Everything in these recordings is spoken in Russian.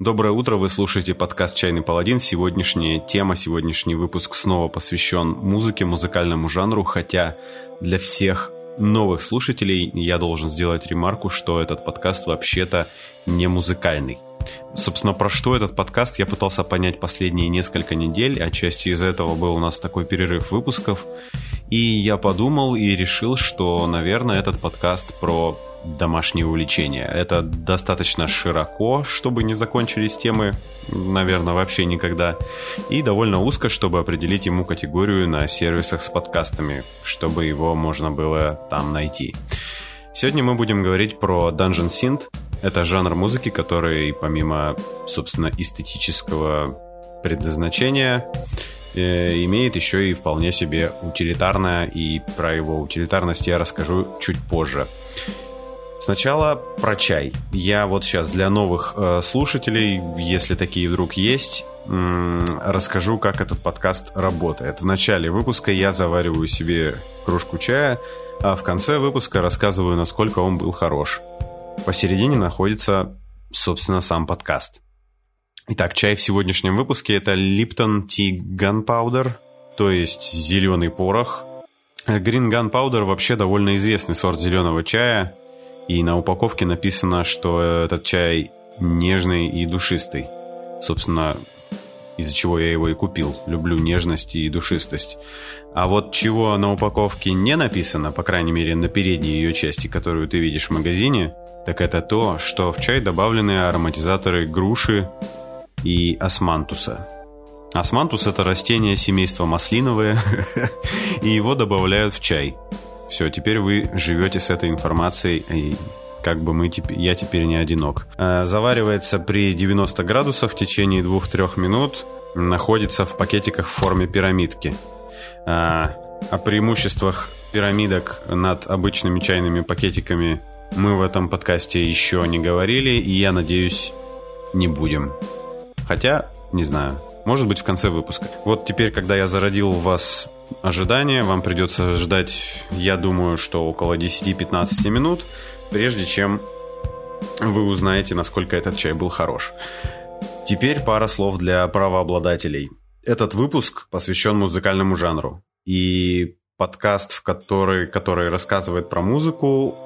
Доброе утро, вы слушаете подкаст «Чайный паладин». Сегодняшняя тема, сегодняшний выпуск снова посвящен музыке, музыкальному жанру, хотя для всех новых слушателей я должен сделать ремарку, что этот подкаст вообще-то не музыкальный. Собственно, про что этот подкаст я пытался понять последние несколько недель, отчасти из этого был у нас такой перерыв выпусков, и я подумал и решил, что, наверное, этот подкаст про домашние увлечения. Это достаточно широко, чтобы не закончились темы, наверное, вообще никогда. И довольно узко, чтобы определить ему категорию на сервисах с подкастами, чтобы его можно было там найти. Сегодня мы будем говорить про Dungeon Synth. Это жанр музыки, который помимо, собственно, эстетического предназначения, э, имеет еще и вполне себе утилитарное, и про его утилитарность я расскажу чуть позже. Сначала про чай. Я вот сейчас для новых э, слушателей, если такие вдруг есть, э, расскажу, как этот подкаст работает. В начале выпуска я завариваю себе кружку чая, а в конце выпуска рассказываю, насколько он был хорош. Посередине находится, собственно, сам подкаст. Итак, чай в сегодняшнем выпуске это Lipton Tea Gunpowder, то есть зеленый порох. Green Gunpowder вообще довольно известный сорт зеленого чая – и на упаковке написано, что этот чай нежный и душистый. Собственно, из-за чего я его и купил. Люблю нежность и душистость. А вот чего на упаковке не написано, по крайней мере на передней ее части, которую ты видишь в магазине, так это то, что в чай добавлены ароматизаторы груши и османтуса. Османтус – это растение семейства маслиновое, и его добавляют в чай – все, теперь вы живете с этой информацией, и как бы мы я теперь не одинок. Э, заваривается при 90 градусах в течение 2-3 минут, находится в пакетиках в форме пирамидки. Э, о преимуществах пирамидок над обычными чайными пакетиками мы в этом подкасте еще не говорили, и я надеюсь, не будем. Хотя, не знаю, может быть в конце выпуска. Вот теперь, когда я зародил в вас ожидания. Вам придется ждать, я думаю, что около 10-15 минут, прежде чем вы узнаете, насколько этот чай был хорош. Теперь пара слов для правообладателей. Этот выпуск посвящен музыкальному жанру. И подкаст, в который, который рассказывает про музыку,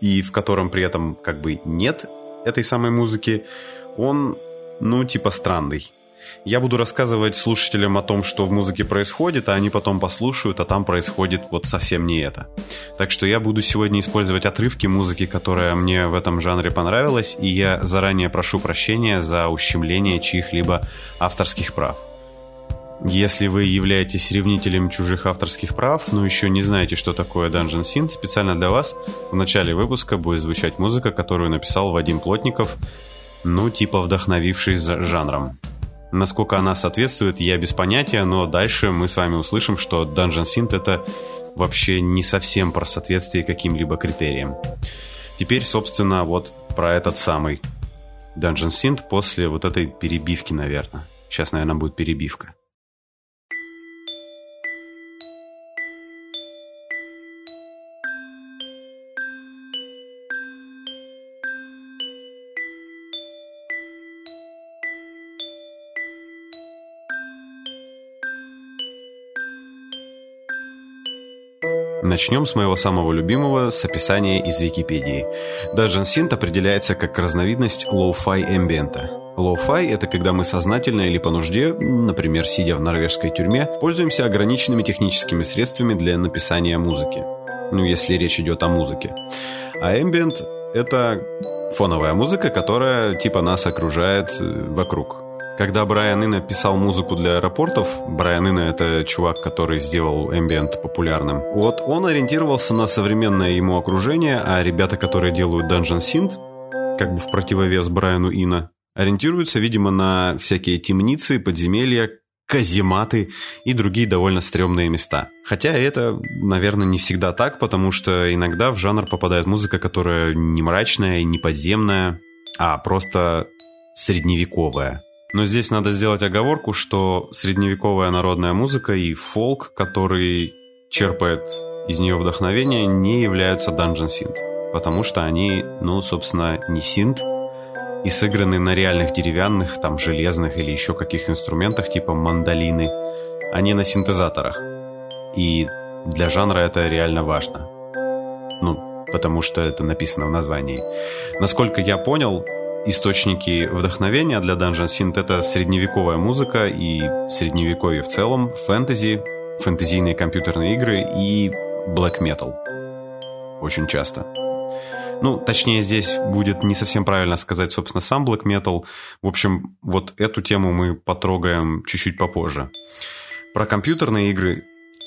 и в котором при этом как бы нет этой самой музыки, он, ну, типа странный. Я буду рассказывать слушателям о том, что в музыке происходит, а они потом послушают, а там происходит вот совсем не это. Так что я буду сегодня использовать отрывки музыки, которая мне в этом жанре понравилась, и я заранее прошу прощения за ущемление чьих-либо авторских прав. Если вы являетесь ревнителем чужих авторских прав, но еще не знаете, что такое Dungeon Synth, специально для вас в начале выпуска будет звучать музыка, которую написал Вадим Плотников, ну, типа вдохновившись жанром. Насколько она соответствует, я без понятия, но дальше мы с вами услышим, что Dungeon Synth это вообще не совсем про соответствие каким-либо критериям. Теперь, собственно, вот про этот самый Dungeon Synth после вот этой перебивки, наверное. Сейчас, наверное, будет перебивка. Начнем с моего самого любимого, с описания из Википедии. Dungeon Synth определяется как разновидность лоу-фай эмбиента. Лоу-фай – это когда мы сознательно или по нужде, например, сидя в норвежской тюрьме, пользуемся ограниченными техническими средствами для написания музыки. Ну, если речь идет о музыке. А эмбиент – это фоновая музыка, которая типа нас окружает э, вокруг. Когда Брайан Ино писал музыку для аэропортов, Брайан Ино — это чувак, который сделал ambient популярным, вот он ориентировался на современное ему окружение, а ребята, которые делают Dungeon Synth, как бы в противовес Брайану Ино, ориентируются, видимо, на всякие темницы, подземелья, казематы и другие довольно стрёмные места. Хотя это, наверное, не всегда так, потому что иногда в жанр попадает музыка, которая не мрачная и не подземная, а просто средневековая. Но здесь надо сделать оговорку, что средневековая народная музыка и фолк, который черпает из нее вдохновение, не являются Dungeon Synth. Потому что они, ну, собственно, не синт, и сыграны на реальных деревянных, там, железных или еще каких инструментах, типа мандолины, а не на синтезаторах. И для жанра это реально важно. Ну, потому что это написано в названии. Насколько я понял, источники вдохновения для Dungeon Synth это средневековая музыка и средневековье в целом, фэнтези, фэнтезийные компьютерные игры и black metal. Очень часто. Ну, точнее, здесь будет не совсем правильно сказать, собственно, сам black metal. В общем, вот эту тему мы потрогаем чуть-чуть попозже. Про компьютерные игры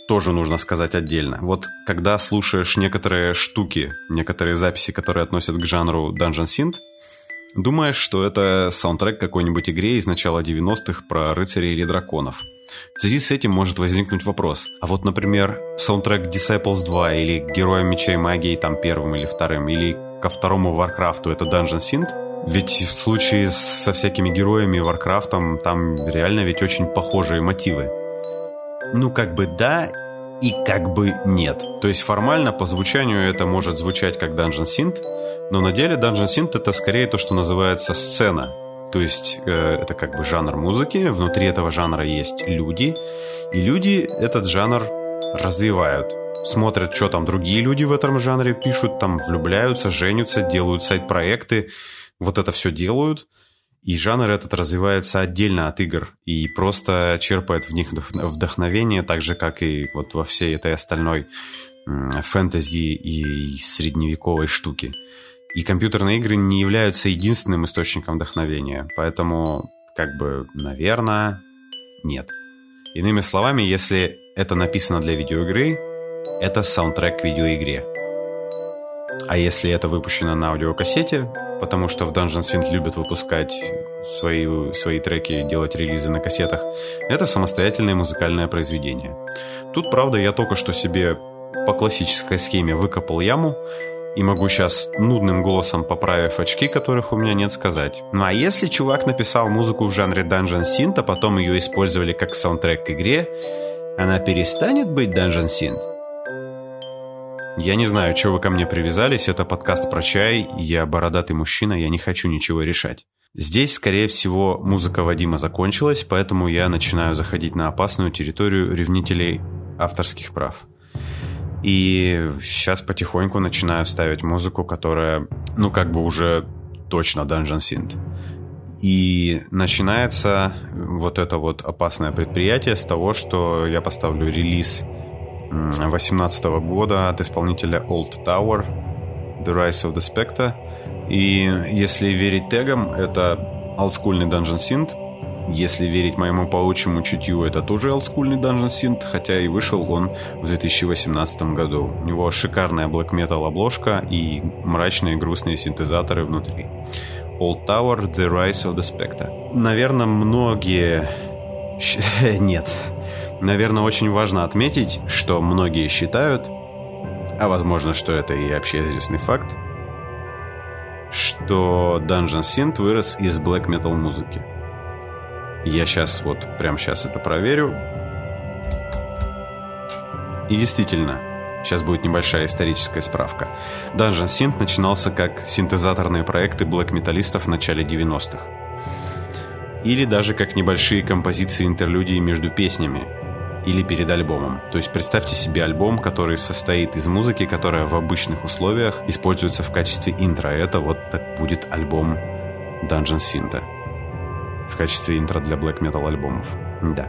тоже нужно сказать отдельно. Вот когда слушаешь некоторые штуки, некоторые записи, которые относят к жанру Dungeon Synth, думаешь, что это саундтрек какой-нибудь игре из начала 90-х про рыцарей или драконов. В связи с этим может возникнуть вопрос. А вот, например, саундтрек Disciples 2 или Героям Меча и Магии там первым или вторым, или ко второму Варкрафту это Dungeon Synth? Ведь в случае со всякими героями Варкрафтом там реально ведь очень похожие мотивы. Ну, как бы да и как бы нет. То есть формально по звучанию это может звучать как Dungeon Synth, но на деле Dungeon Synth это скорее то, что называется сцена. То есть э, это как бы жанр музыки, внутри этого жанра есть люди, и люди этот жанр развивают. Смотрят, что там другие люди в этом жанре пишут, там влюбляются, женятся, делают сайт-проекты, вот это все делают – и жанр этот развивается отдельно от игр и просто черпает в них вдохновение, так же, как и вот во всей этой остальной фэнтези и средневековой штуки. И компьютерные игры не являются единственным источником вдохновения, поэтому, как бы, наверное, нет. Иными словами, если это написано для видеоигры, это саундтрек к видеоигре. А если это выпущено на аудиокассете, потому что в Dungeon Synth любят выпускать свои, свои треки, делать релизы на кассетах, это самостоятельное музыкальное произведение. Тут, правда, я только что себе по классической схеме выкопал яму, и могу сейчас нудным голосом, поправив очки, которых у меня нет, сказать. Ну а если чувак написал музыку в жанре Dungeon Synth, а потом ее использовали как саундтрек к игре, она перестанет быть Dungeon Synth? Я не знаю, что вы ко мне привязались, это подкаст про чай, я бородатый мужчина, я не хочу ничего решать. Здесь, скорее всего, музыка Вадима закончилась, поэтому я начинаю заходить на опасную территорию ревнителей авторских прав. И сейчас потихоньку начинаю ставить музыку, которая, ну, как бы уже точно Dungeon Synth. И начинается вот это вот опасное предприятие с того, что я поставлю релиз 2018 года от исполнителя Old Tower The Rise of the Spectre. И если верить тегам, это олдскульный Dungeon Synth. Если верить моему паучьему чутью, это тоже олдскульный Dungeon Synth, хотя и вышел он в 2018 году. У него шикарная black metal обложка и мрачные грустные синтезаторы внутри. Old Tower The Rise of the Spectre. Наверное, многие... Нет, Наверное, очень важно отметить, что многие считают, а возможно, что это и общеизвестный факт, что Dungeon Synth вырос из black metal музыки. Я сейчас, вот прямо сейчас это проверю. И действительно, сейчас будет небольшая историческая справка. Dungeon Synth начинался как синтезаторные проекты блэк-металлистов в начале 90-х. Или даже как небольшие композиции интерлюдии между песнями, или перед альбомом. То есть представьте себе альбом, который состоит из музыки, которая в обычных условиях используется в качестве интро. Это вот так будет альбом Dungeon Synth. В качестве интро для black metal альбомов. Да.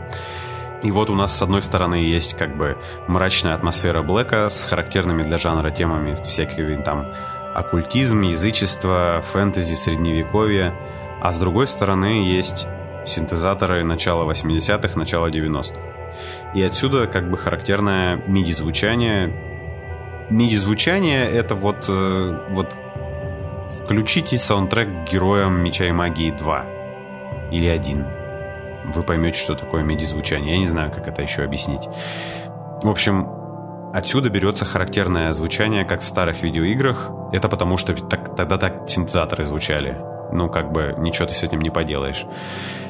И вот у нас с одной стороны есть как бы мрачная атмосфера блэка с характерными для жанра темами всякими там оккультизм, язычество, фэнтези, средневековье. А с другой стороны есть синтезаторы начала 80-х, начала 90-х. И отсюда как бы характерное MIDI-звучание. MIDI-звучание — это вот, э, вот включите саундтрек героям Меча и Магии 2 или 1. Вы поймете, что такое MIDI-звучание. Я не знаю, как это еще объяснить. В общем, отсюда берется характерное звучание, как в старых видеоиграх. Это потому, что так, тогда так синтезаторы звучали. Ну, как бы, ничего ты с этим не поделаешь.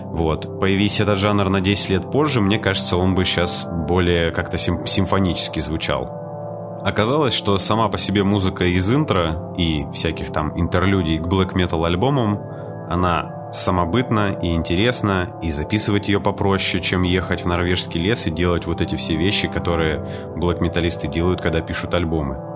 Вот. Появись этот жанр на 10 лет позже, мне кажется, он бы сейчас более как-то сим симфонически звучал. Оказалось, что сама по себе музыка из интро и всяких там интерлюдий к блэк метал альбомам Она самобытна и интересна, и записывать ее попроще, чем ехать в норвежский лес и делать вот эти все вещи, которые блэк-металлисты делают, когда пишут альбомы.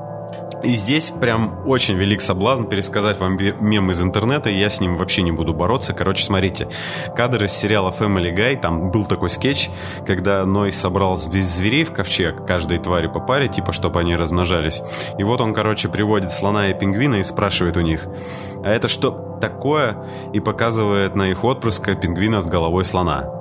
И здесь прям очень велик соблазн пересказать вам мем из интернета, и я с ним вообще не буду бороться. Короче, смотрите, кадр из сериала Family Guy, там был такой скетч, когда Ной собрал зверей в ковчег, каждой твари по паре, типа, чтобы они размножались. И вот он, короче, приводит слона и пингвина и спрашивает у них, а это что такое? И показывает на их отпрыска пингвина с головой слона.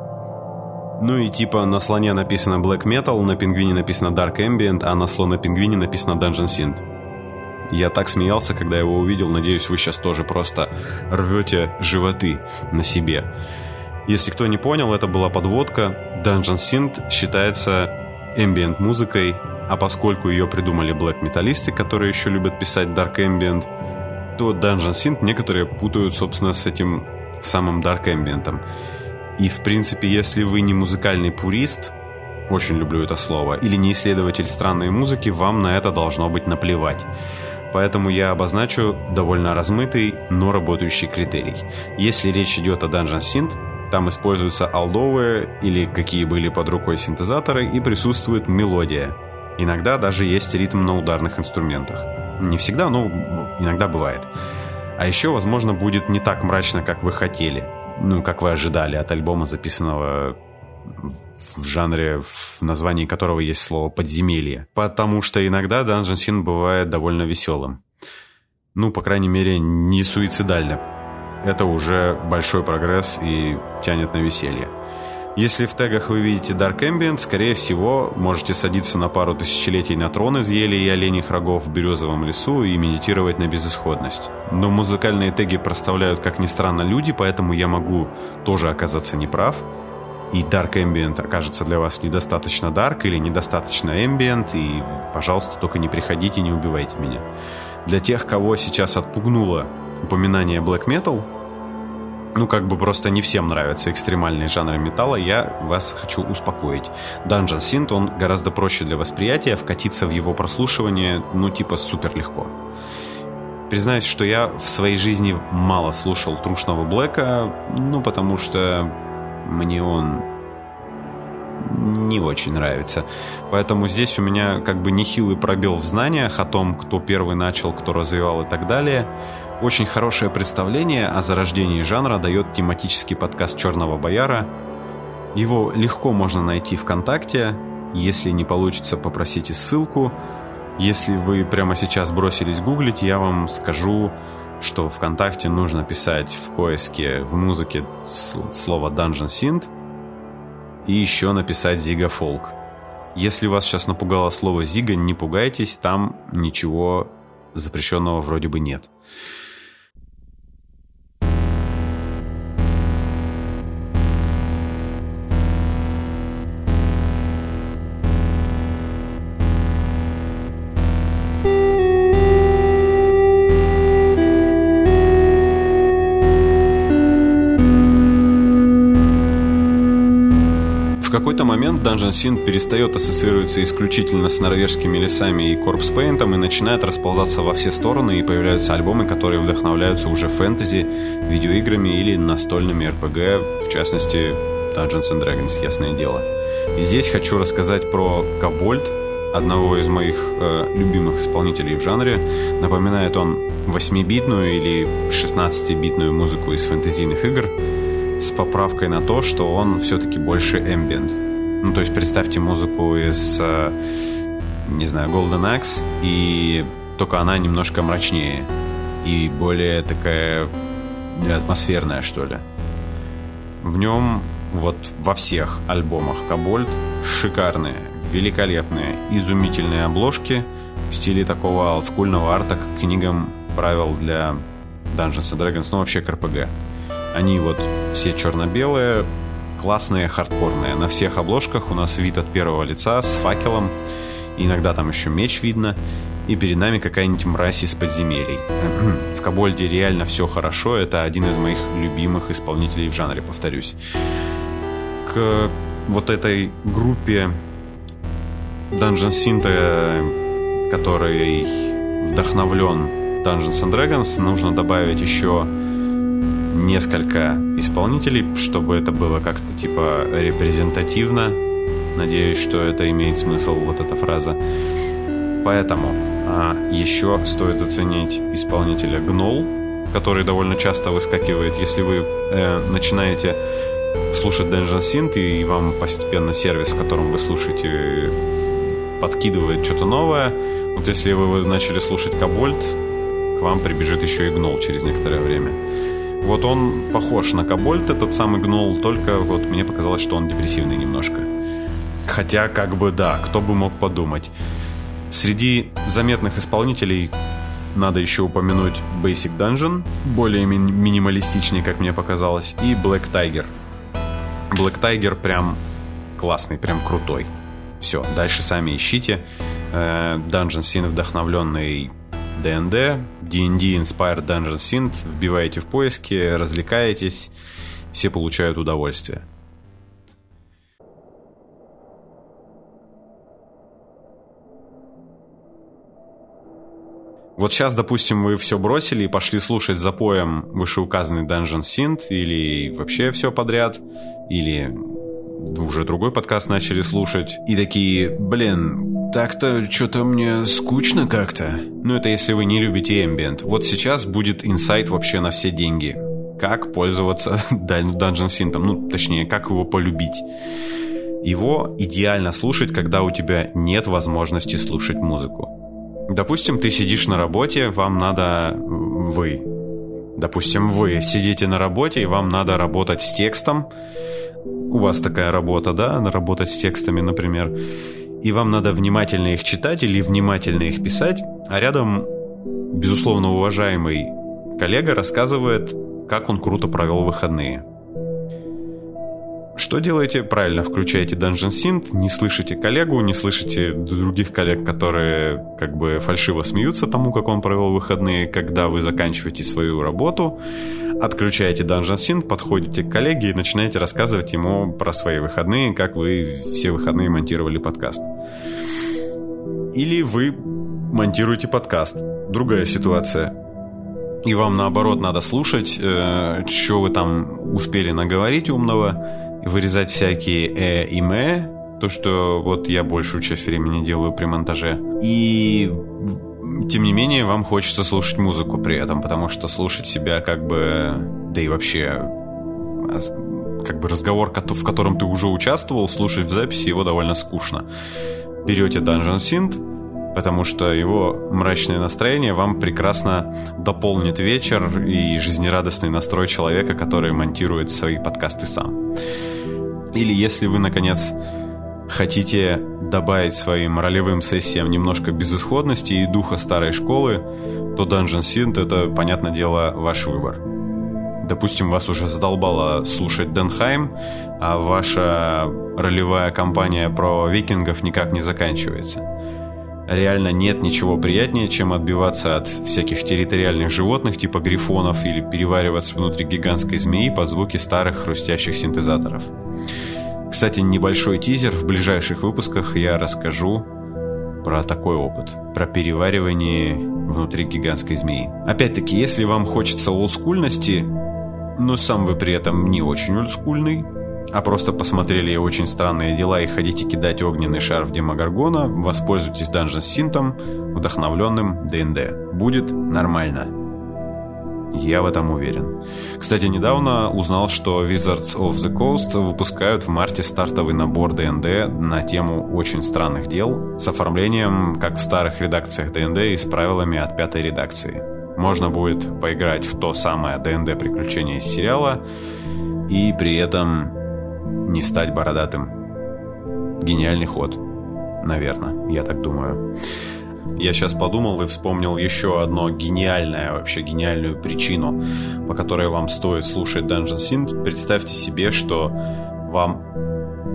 Ну и типа на слоне написано Black Metal, на пингвине написано Dark Ambient, а на слона-пингвине написано Dungeon Synth. Я так смеялся, когда его увидел, надеюсь, вы сейчас тоже просто рвете животы на себе. Если кто не понял, это была подводка. Dungeon Synth считается ambient музыкой, а поскольку ее придумали black металлисты, которые еще любят писать dark ambient, то Dungeon Synth некоторые путают, собственно, с этим самым dark ambient. И, в принципе, если вы не музыкальный пурист, очень люблю это слово, или не исследователь странной музыки, вам на это должно быть наплевать. Поэтому я обозначу довольно размытый, но работающий критерий. Если речь идет о Dungeon Synth, там используются алдовые или какие были под рукой синтезаторы и присутствует мелодия. Иногда даже есть ритм на ударных инструментах. Не всегда, но иногда бывает. А еще, возможно, будет не так мрачно, как вы хотели ну, как вы ожидали от альбома, записанного в жанре, в названии которого есть слово «подземелье». Потому что иногда Dungeon Sin бывает довольно веселым. Ну, по крайней мере, не суицидально. Это уже большой прогресс и тянет на веселье. Если в тегах вы видите Dark Ambient, скорее всего, можете садиться на пару тысячелетий на трон из ели и оленьих рогов в березовом лесу и медитировать на безысходность. Но музыкальные теги проставляют, как ни странно, люди, поэтому я могу тоже оказаться неправ. И Dark Ambient окажется для вас недостаточно Dark или недостаточно Ambient, и, пожалуйста, только не приходите, не убивайте меня. Для тех, кого сейчас отпугнуло упоминание Black Metal – ну, как бы просто не всем нравятся экстремальные жанры металла, я вас хочу успокоить. Dungeon Synth, он гораздо проще для восприятия, вкатиться в его прослушивание, ну, типа, супер легко. Признаюсь, что я в своей жизни мало слушал трушного Блэка, ну, потому что мне он не очень нравится. Поэтому здесь у меня как бы нехилый пробел в знаниях о том, кто первый начал, кто развивал и так далее. Очень хорошее представление о зарождении жанра дает тематический подкаст «Черного бояра». Его легко можно найти ВКонтакте. Если не получится, попросите ссылку. Если вы прямо сейчас бросились гуглить, я вам скажу, что ВКонтакте нужно писать в поиске в музыке слово Dungeon Synth и еще написать Ziga Folk. Если вас сейчас напугало слово Ziga, не пугайтесь, там ничего запрещенного вроде бы нет. Какой-то момент Dungeon Sin перестает ассоциироваться исключительно с норвежскими лесами и корпспейнтом и начинает расползаться во все стороны, и появляются альбомы, которые вдохновляются уже фэнтези, видеоиграми или настольными RPG, в частности Dungeons and Dragons, ясное дело. И здесь хочу рассказать про Кобольд, одного из моих э, любимых исполнителей в жанре. Напоминает он 8-битную или 16-битную музыку из фэнтезийных игр, с поправкой на то, что он все-таки больше ambient. Ну, то есть представьте музыку из, э, не знаю, Golden Axe, и только она немножко мрачнее и более такая атмосферная, что ли. В нем вот во всех альбомах Кобольд шикарные, великолепные, изумительные обложки в стиле такого олдскульного арта к книгам правил для Dungeons and Dragons, ну вообще к RPG. Они вот все черно-белые, классные, хардкорные. На всех обложках у нас вид от первого лица с факелом. Иногда там еще меч видно. И перед нами какая-нибудь мразь из подземелий. В Кабольде реально все хорошо. Это один из моих любимых исполнителей в жанре, повторюсь. К вот этой группе Dungeon Synth, который вдохновлен Dungeons and Dragons, нужно добавить еще несколько исполнителей, чтобы это было как-то типа репрезентативно. Надеюсь, что это имеет смысл, вот эта фраза. Поэтому а, еще стоит заценить исполнителя Гнол, который довольно часто выскакивает, если вы э, начинаете слушать Dungeon Synth, и вам постепенно сервис, в котором вы слушаете, подкидывает что-то новое. Вот если вы начали слушать Кобольд, к вам прибежит еще и Гнол через некоторое время. Вот он похож на Кобольд, этот самый Гнол, только вот мне показалось, что он депрессивный немножко. Хотя, как бы да, кто бы мог подумать. Среди заметных исполнителей надо еще упомянуть Basic Dungeon, более ми- минималистичнее, как мне показалось, и Black Tiger. Black Tiger прям классный, прям крутой. Все, дальше сами ищите. Э, Dungeon Scene вдохновленный D&D, D&D Inspired Dungeon Synth, вбиваете в поиски, развлекаетесь, все получают удовольствие. Вот сейчас, допустим, вы все бросили и пошли слушать за поем вышеуказанный Dungeon Synth или вообще все подряд, или уже другой подкаст начали слушать, и такие, блин, так-то что-то мне скучно как-то. Ну, это если вы не любите ambient. Вот сейчас будет инсайт вообще на все деньги. Как пользоваться Dungeon Synth, ну, точнее, как его полюбить. Его идеально слушать, когда у тебя нет возможности слушать музыку. Допустим, ты сидишь на работе, вам надо... Вы. Допустим, вы сидите на работе, и вам надо работать с текстом. У вас такая работа, да? Работать с текстами, например. И вам надо внимательно их читать или внимательно их писать. А рядом, безусловно, уважаемый коллега рассказывает, как он круто провел выходные. Что делаете? Правильно, включаете Dungeon Synth, не слышите коллегу, не слышите других коллег, которые как бы фальшиво смеются тому, как он провел выходные, когда вы заканчиваете свою работу, отключаете Dungeon Synth, подходите к коллеге и начинаете рассказывать ему про свои выходные, как вы все выходные монтировали подкаст. Или вы монтируете подкаст. Другая ситуация и вам наоборот надо слушать, э, что вы там успели наговорить умного, вырезать всякие э и мэ, то, что вот я большую часть времени делаю при монтаже. И тем не менее, вам хочется слушать музыку при этом, потому что слушать себя как бы, да и вообще, как бы разговор, в котором ты уже участвовал, слушать в записи его довольно скучно. Берете Dungeon Synth, потому что его мрачное настроение вам прекрасно дополнит вечер и жизнерадостный настрой человека, который монтирует свои подкасты сам. Или если вы, наконец, хотите добавить своим ролевым сессиям немножко безысходности и духа старой школы, то Dungeon Synth — это, понятное дело, ваш выбор. Допустим, вас уже задолбало слушать Денхайм, а ваша ролевая кампания про викингов никак не заканчивается. Реально нет ничего приятнее, чем отбиваться от всяких территориальных животных типа грифонов или перевариваться внутри гигантской змеи под звуки старых хрустящих синтезаторов. Кстати, небольшой тизер. В ближайших выпусках я расскажу про такой опыт. Про переваривание внутри гигантской змеи. Опять-таки, если вам хочется олдскульности, но сам вы при этом не очень олдскульный, а просто посмотрели очень странные дела и хотите кидать огненный шар в Демогоргона, воспользуйтесь Dungeon Синтом, вдохновленным ДНД. Будет нормально. Я в этом уверен. Кстати, недавно узнал, что Wizards of the Coast выпускают в марте стартовый набор ДНД на тему очень странных дел с оформлением, как в старых редакциях ДНД и с правилами от пятой редакции. Можно будет поиграть в то самое ДНД приключение из сериала и при этом не стать бородатым. Гениальный ход. Наверное, я так думаю. Я сейчас подумал и вспомнил еще одно гениальное, вообще гениальную причину, по которой вам стоит слушать Dungeon Synth. Представьте себе, что вам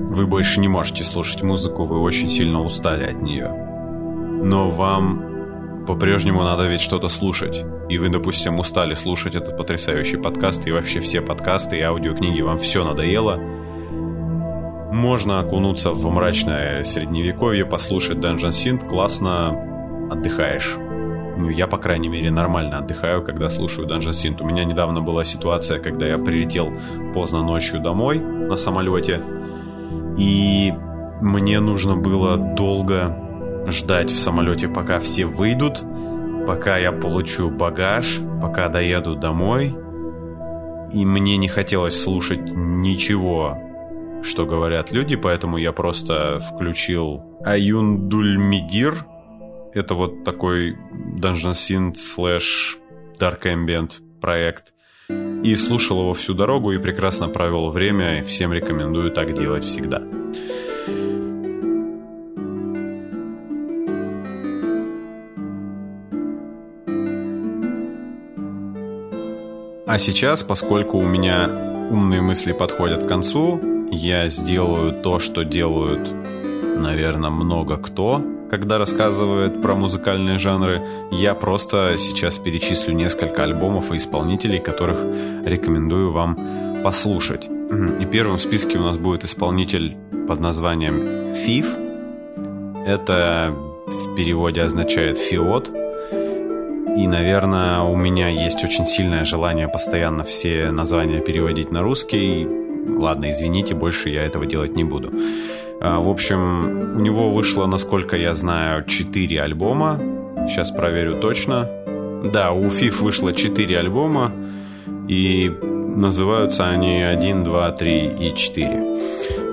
вы больше не можете слушать музыку, вы очень сильно устали от нее. Но вам по-прежнему надо ведь что-то слушать. И вы, допустим, устали слушать этот потрясающий подкаст, и вообще все подкасты и аудиокниги, вам все надоело – можно окунуться в мрачное средневековье, послушать Dungeon Synth, классно отдыхаешь. ну, я, по крайней мере, нормально отдыхаю, когда слушаю Dungeon Synth. У меня недавно была ситуация, когда я прилетел поздно ночью домой на самолете, и мне нужно было долго ждать в самолете, пока все выйдут, пока я получу багаж, пока доеду домой. И мне не хотелось слушать ничего, что говорят люди, поэтому я просто включил Аюндульмигир. Это вот такой Dungeon Synth slash Dark Ambient проект. И слушал его всю дорогу и прекрасно провел время, всем рекомендую так делать всегда. А сейчас, поскольку у меня умные мысли подходят к концу, я сделаю то, что делают, наверное, много кто, когда рассказывает про музыкальные жанры. Я просто сейчас перечислю несколько альбомов и исполнителей, которых рекомендую вам послушать. И первым в списке у нас будет исполнитель под названием Фиф. Это в переводе означает «фиот», и, наверное, у меня есть очень сильное желание постоянно все названия переводить на русский. Ладно, извините, больше я этого делать не буду. А, в общем, у него вышло, насколько я знаю, 4 альбома. Сейчас проверю точно. Да, у Фиф вышло 4 альбома. И называются они 1, 2, 3 и 4.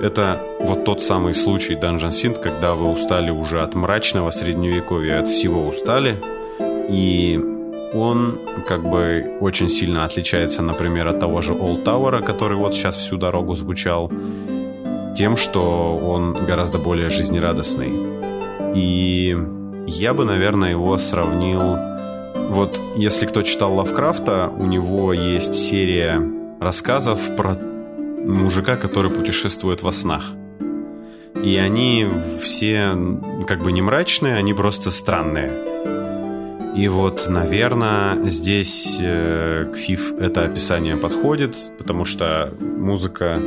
Это вот тот самый случай Dungeon Synth, когда вы устали уже от мрачного средневековья, от всего устали, и он как бы очень сильно отличается, например, от того же Old Tower, который вот сейчас всю дорогу звучал, тем, что он гораздо более жизнерадостный. И я бы, наверное, его сравнил... Вот если кто читал Лавкрафта, у него есть серия рассказов про мужика, который путешествует во снах. И они все как бы не мрачные, они просто странные. И вот, наверное, здесь э, к FIF это описание подходит, потому что музыка,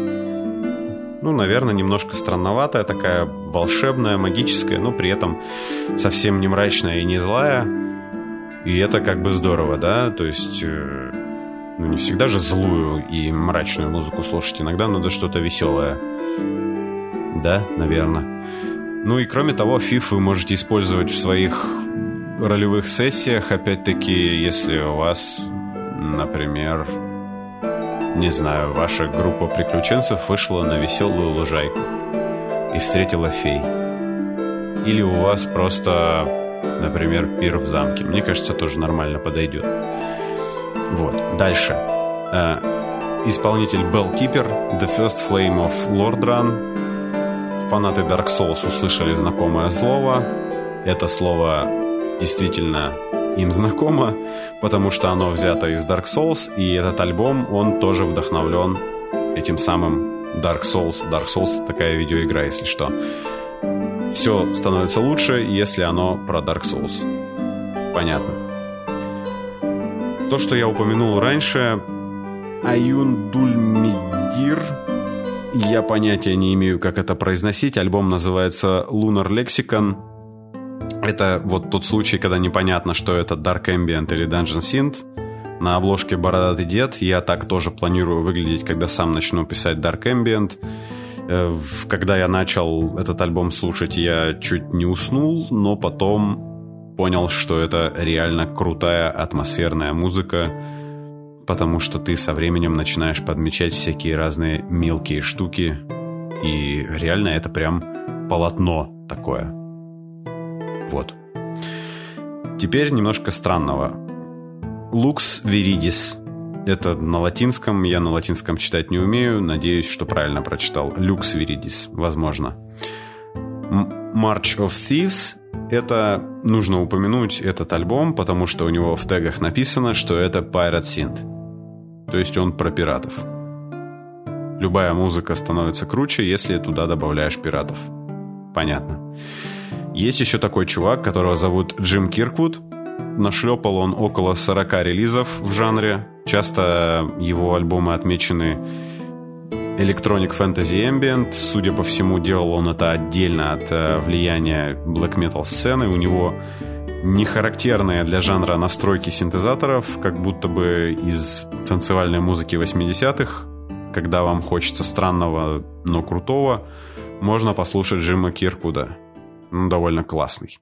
ну, наверное, немножко странноватая, такая волшебная, магическая, но при этом совсем не мрачная и не злая. И это как бы здорово, да, то есть... Э, ну, не всегда же злую и мрачную музыку слушать, иногда надо что-то веселое. Да, наверное. Ну и кроме того, FIF вы можете использовать в своих ролевых сессиях, опять-таки, если у вас, например, не знаю, ваша группа приключенцев вышла на веселую лужайку и встретила фей. Или у вас просто, например, пир в замке. Мне кажется, тоже нормально подойдет. Вот. Дальше. Э, исполнитель Bellkeeper, The First Flame of Lordran. Фанаты Dark Souls услышали знакомое слово. Это слово действительно им знакомо, потому что оно взято из Dark Souls, и этот альбом, он тоже вдохновлен этим самым Dark Souls. Dark Souls — такая видеоигра, если что. Все становится лучше, если оно про Dark Souls. Понятно. То, что я упомянул раньше, Аюндульмидир, я понятия не имею, как это произносить. Альбом называется Lunar Lexicon. Это вот тот случай, когда непонятно, что это Dark Ambient или Dungeon Synth. На обложке «Бородатый дед» я так тоже планирую выглядеть, когда сам начну писать Dark Ambient. Э, когда я начал этот альбом слушать, я чуть не уснул, но потом понял, что это реально крутая атмосферная музыка, потому что ты со временем начинаешь подмечать всякие разные мелкие штуки, и реально это прям полотно такое. Вот. Теперь немножко странного. Lux viridis. Это на латинском. Я на латинском читать не умею. Надеюсь, что правильно прочитал. Lux viridis. Возможно. March of Thieves это нужно упомянуть этот альбом, потому что у него в тегах написано, что это Pirate Synth. То есть он про пиратов. Любая музыка становится круче, если туда добавляешь пиратов. Понятно. Есть еще такой чувак, которого зовут Джим Кирквуд. Нашлепал он около 40 релизов в жанре. Часто его альбомы отмечены Electronic Fantasy Ambient. Судя по всему, делал он это отдельно от э, влияния black metal сцены. У него не характерные для жанра настройки синтезаторов, как будто бы из танцевальной музыки 80-х, когда вам хочется странного, но крутого, можно послушать Джима Киркуда. Ну, довольно классный.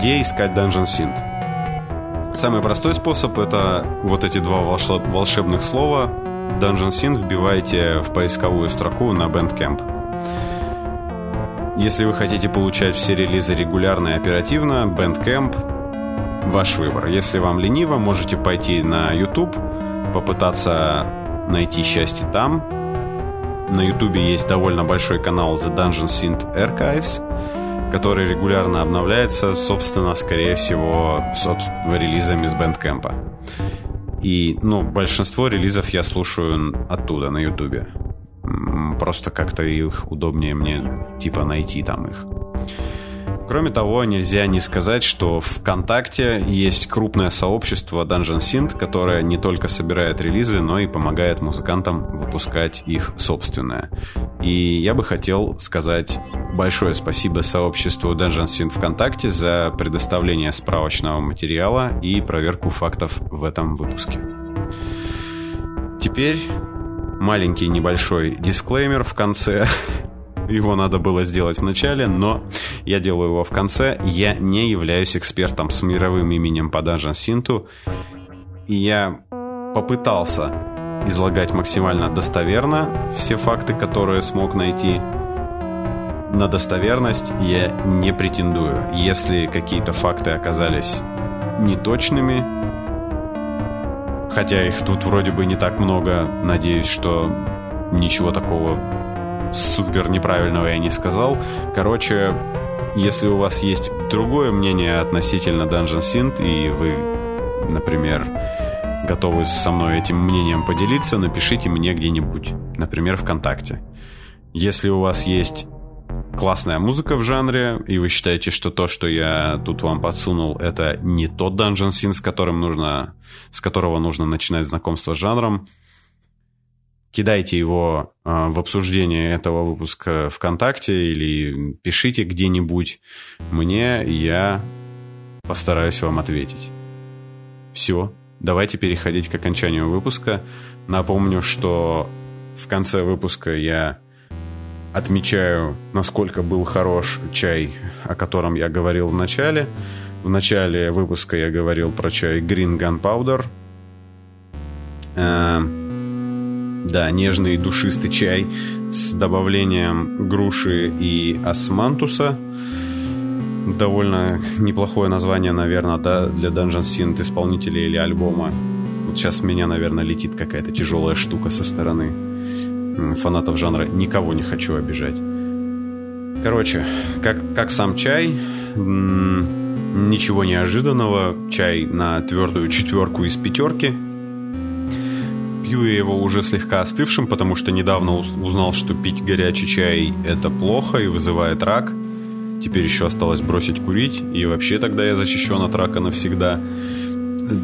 Где искать Dungeon Synth? Самый простой способ это вот эти два волшебных слова Dungeon Synth вбивайте в поисковую строку на Bandcamp. Если вы хотите получать все релизы регулярно и оперативно, Bandcamp – ваш выбор. Если вам лениво, можете пойти на YouTube, попытаться найти счастье там. На YouTube есть довольно большой канал The Dungeon Synth Archives – который регулярно обновляется, собственно, скорее всего, собственно, релизами с Bandcamp. И, ну, большинство релизов я слушаю оттуда, на Ютубе. Просто как-то их удобнее мне, типа, найти там их. Кроме того, нельзя не сказать, что ВКонтакте есть крупное сообщество Dungeon Synth, которое не только собирает релизы, но и помогает музыкантам выпускать их собственное. И я бы хотел сказать большое спасибо сообществу Dungeon Synth ВКонтакте за предоставление справочного материала и проверку фактов в этом выпуске. Теперь маленький небольшой дисклеймер в конце его надо было сделать в начале, но я делаю его в конце. Я не являюсь экспертом с мировым именем по Dungeon Synth, и я попытался излагать максимально достоверно все факты, которые смог найти. На достоверность я не претендую. Если какие-то факты оказались неточными, хотя их тут вроде бы не так много, надеюсь, что ничего такого супер неправильного я не сказал. Короче, если у вас есть другое мнение относительно Dungeon Synth, и вы, например, готовы со мной этим мнением поделиться, напишите мне где-нибудь, например, ВКонтакте. Если у вас есть классная музыка в жанре, и вы считаете, что то, что я тут вам подсунул, это не тот Dungeon Synth, с которым нужно, с которого нужно начинать знакомство с жанром, кидайте его э, в обсуждение этого выпуска ВКонтакте или пишите где-нибудь мне, я постараюсь вам ответить. Все, давайте переходить к окончанию выпуска. Напомню, что в конце выпуска я отмечаю, насколько был хорош чай, о котором я говорил в начале. В начале выпуска я говорил про чай Green Gunpowder. Э, да, нежный душистый чай с добавлением груши и османтуса. Довольно неплохое название, наверное, да, для Dungeon Synth исполнителя или альбома. Вот сейчас меня, наверное, летит какая-то тяжелая штука со стороны фанатов жанра. Никого не хочу обижать. Короче, как, как сам чай, ничего неожиданного. Чай на твердую четверку из пятерки – Пью я его уже слегка остывшим, потому что недавно узнал, что пить горячий чай – это плохо и вызывает рак. Теперь еще осталось бросить курить, и вообще тогда я защищен от рака навсегда.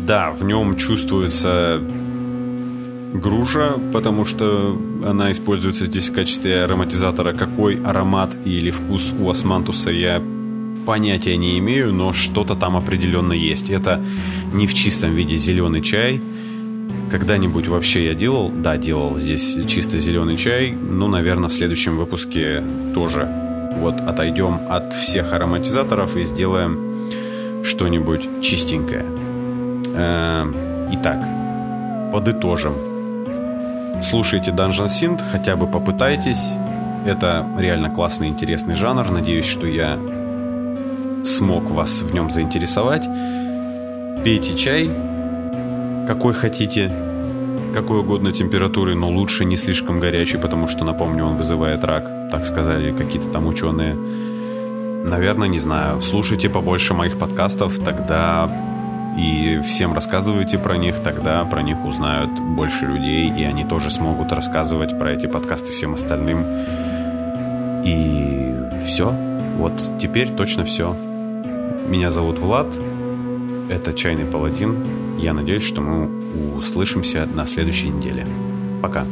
Да, в нем чувствуется груша, потому что она используется здесь в качестве ароматизатора. Какой аромат или вкус у османтуса я понятия не имею, но что-то там определенно есть. Это не в чистом виде зеленый чай – когда-нибудь вообще я делал? Да, делал здесь чисто зеленый чай. Ну, наверное, в следующем выпуске тоже. Вот отойдем от всех ароматизаторов и сделаем что-нибудь чистенькое. Эм, итак, подытожим. Слушайте Dungeon Synth, хотя бы попытайтесь. Это реально классный, интересный жанр. Надеюсь, что я смог вас в нем заинтересовать. Пейте чай, какой хотите, какой угодно температуры, но лучше не слишком горячий, потому что, напомню, он вызывает рак, так сказали какие-то там ученые. наверное, не знаю, слушайте побольше моих подкастов, тогда и всем рассказывайте про них, тогда про них узнают больше людей, и они тоже смогут рассказывать про эти подкасты всем остальным. И все. Вот теперь точно все. Меня зовут Влад. Это Чайный Паладин. Я надеюсь, что мы услышимся на следующей неделе. Пока.